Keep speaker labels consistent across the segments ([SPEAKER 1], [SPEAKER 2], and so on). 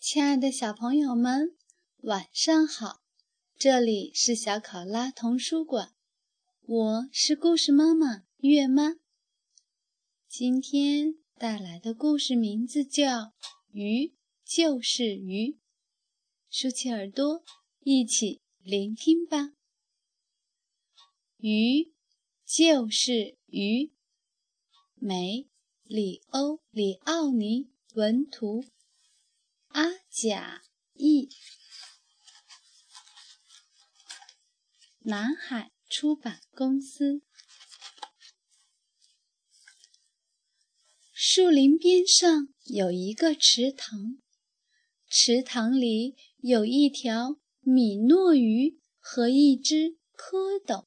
[SPEAKER 1] 亲爱的小朋友们，晚上好！这里是小考拉童书馆，我是故事妈妈月妈。今天带来的故事名字叫《鱼就是鱼》，竖起耳朵，一起聆听吧。鱼就是鱼，梅里欧里奥尼文图，阿甲译，南海出版公司。树林边上有一个池塘，池塘里有一条米诺鱼和一只蝌蚪。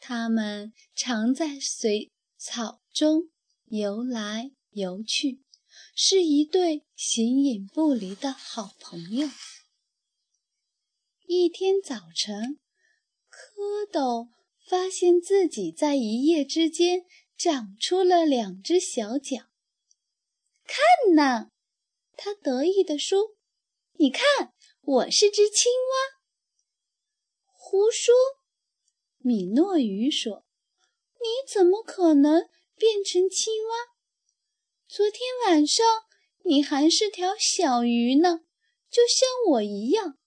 [SPEAKER 1] 它们常在水草中游来游去，是一对形影不离的好朋友。一天早晨，蝌蚪发现自己在一夜之间。长出了两只小脚，看呐！他得意地说：“你看，我是只青蛙。”胡说！米诺鱼说：“你怎么可能变成青蛙？昨天晚上你还是条小鱼呢，就像我一样。”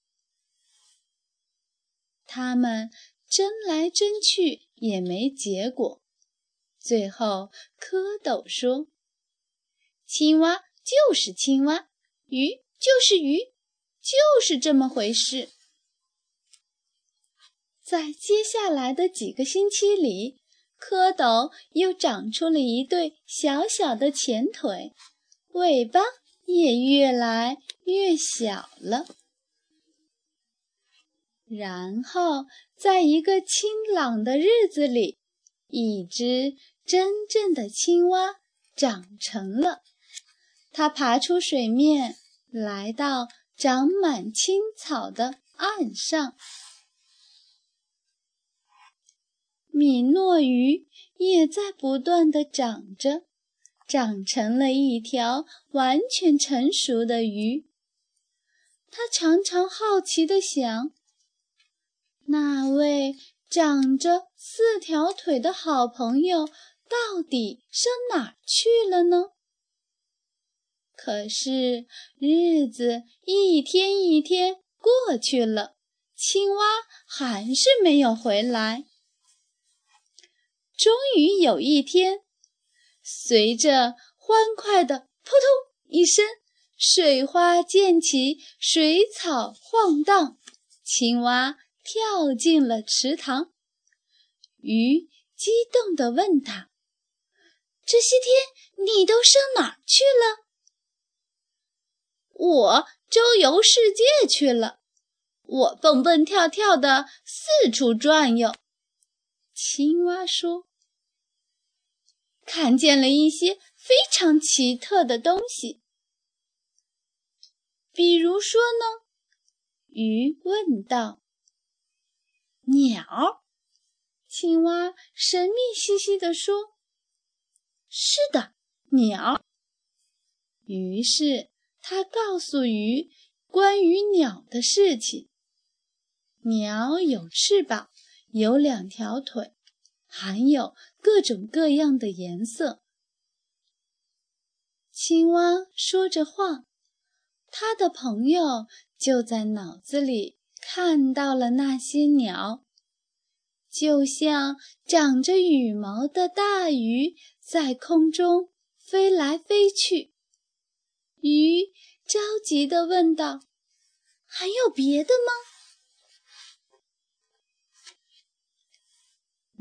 [SPEAKER 1] 他们争来争去也没结果。最后，蝌蚪说：“青蛙就是青蛙，鱼就是鱼，就是这么回事。”在接下来的几个星期里，蝌蚪又长出了一对小小的前腿，尾巴也越来越小了。然后，在一个清朗的日子里，一只。真正的青蛙长成了，它爬出水面，来到长满青草的岸上。米诺鱼也在不断的长着，长成了一条完全成熟的鱼。它常常好奇地想：那位长着四条腿的好朋友。到底上哪儿去了呢？可是日子一天一天过去了，青蛙还是没有回来。终于有一天，随着欢快的“扑通”一声，水花溅起，水草晃荡，青蛙跳进了池塘。鱼激动地问他。这些天你都上哪儿去了？我周游世界去了，我蹦蹦跳跳的四处转悠。青蛙说：“看见了一些非常奇特的东西，比如说呢？”鱼问道。“鸟。”青蛙神秘兮兮地说。是的，鸟。于是他告诉鱼关于鸟的事情。鸟有翅膀，有两条腿，还有各种各样的颜色。青蛙说着话，他的朋友就在脑子里看到了那些鸟，就像长着羽毛的大鱼。在空中飞来飞去，鱼着急地问道：“还有别的吗？”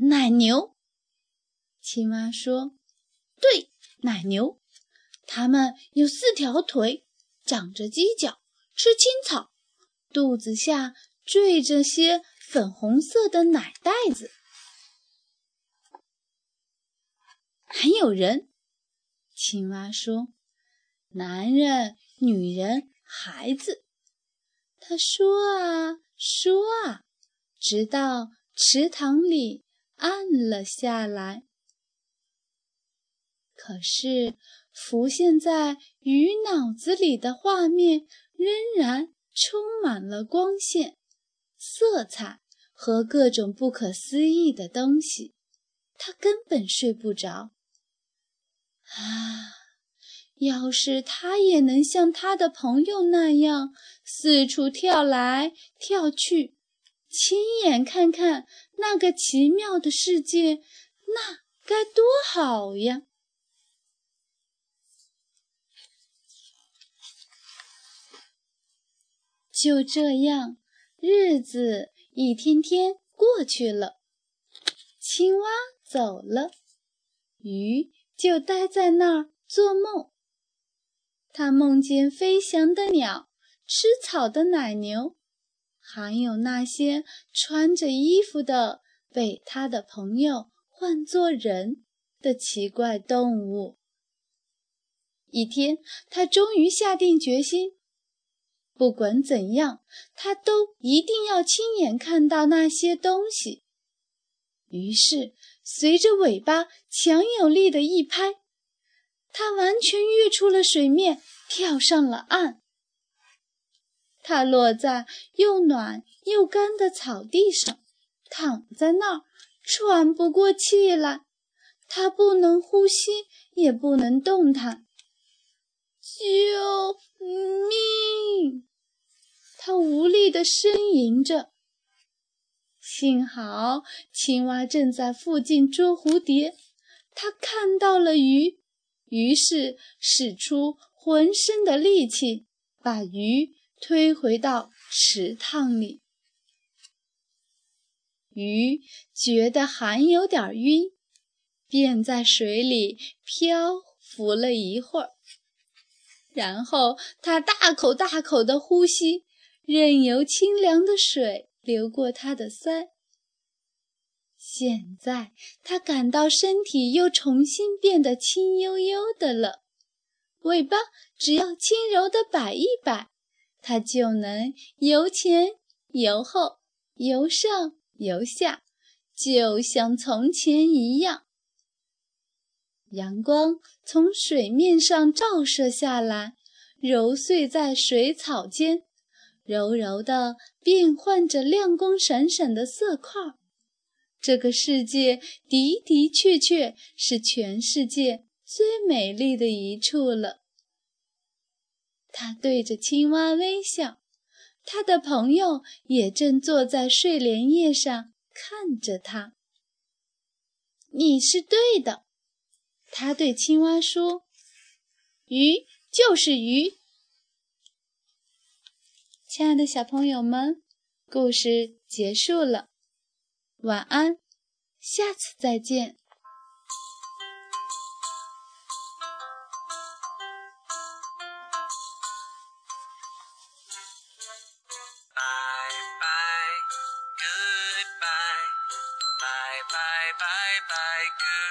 [SPEAKER 1] 奶牛，青蛙说：“对，奶牛，它们有四条腿，长着犄角，吃青草，肚子下缀着些粉红色的奶袋子。”还有人，青蛙说：“男人、女人、孩子，它说啊说啊，直到池塘里暗了下来。可是，浮现在鱼脑子里的画面仍然充满了光线、色彩和各种不可思议的东西。他根本睡不着。啊！要是他也能像他的朋友那样四处跳来跳去，亲眼看看那个奇妙的世界，那该多好呀！就这样，日子一天天过去了，青蛙走了，鱼就待在那儿做梦。他梦见飞翔的鸟、吃草的奶牛，还有那些穿着衣服的被他的朋友唤作人的奇怪动物。一天，他终于下定决心。不管怎样，他都一定要亲眼看到那些东西。于是，随着尾巴强有力的一拍，他完全跃出了水面，跳上了岸。他落在又暖又干的草地上，躺在那儿，喘不过气来。他不能呼吸，也不能动弹。救命！他无力地呻吟着。幸好青蛙正在附近捉蝴蝶，他看到了鱼，于是使出浑身的力气，把鱼推回到池塘里。鱼觉得还有点晕，便在水里漂浮了一会儿，然后他大口大口的呼吸。任由清凉的水流过他的腮。现在他感到身体又重新变得轻悠悠的了，尾巴只要轻柔的摆一摆，它就能由前由后、由上由下，就像从前一样。阳光从水面上照射下来，揉碎在水草间。柔柔的变换着亮光闪闪的色块，这个世界的的确确是全世界最美丽的一处了。他对着青蛙微笑，他的朋友也正坐在睡莲叶上看着他。你是对的，他对青蛙说：“鱼就是鱼。”亲爱的小朋友们，故事结束了，晚安，下次再见。
[SPEAKER 2] Bye bye, bye bye good.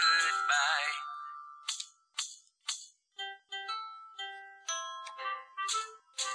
[SPEAKER 2] Bye.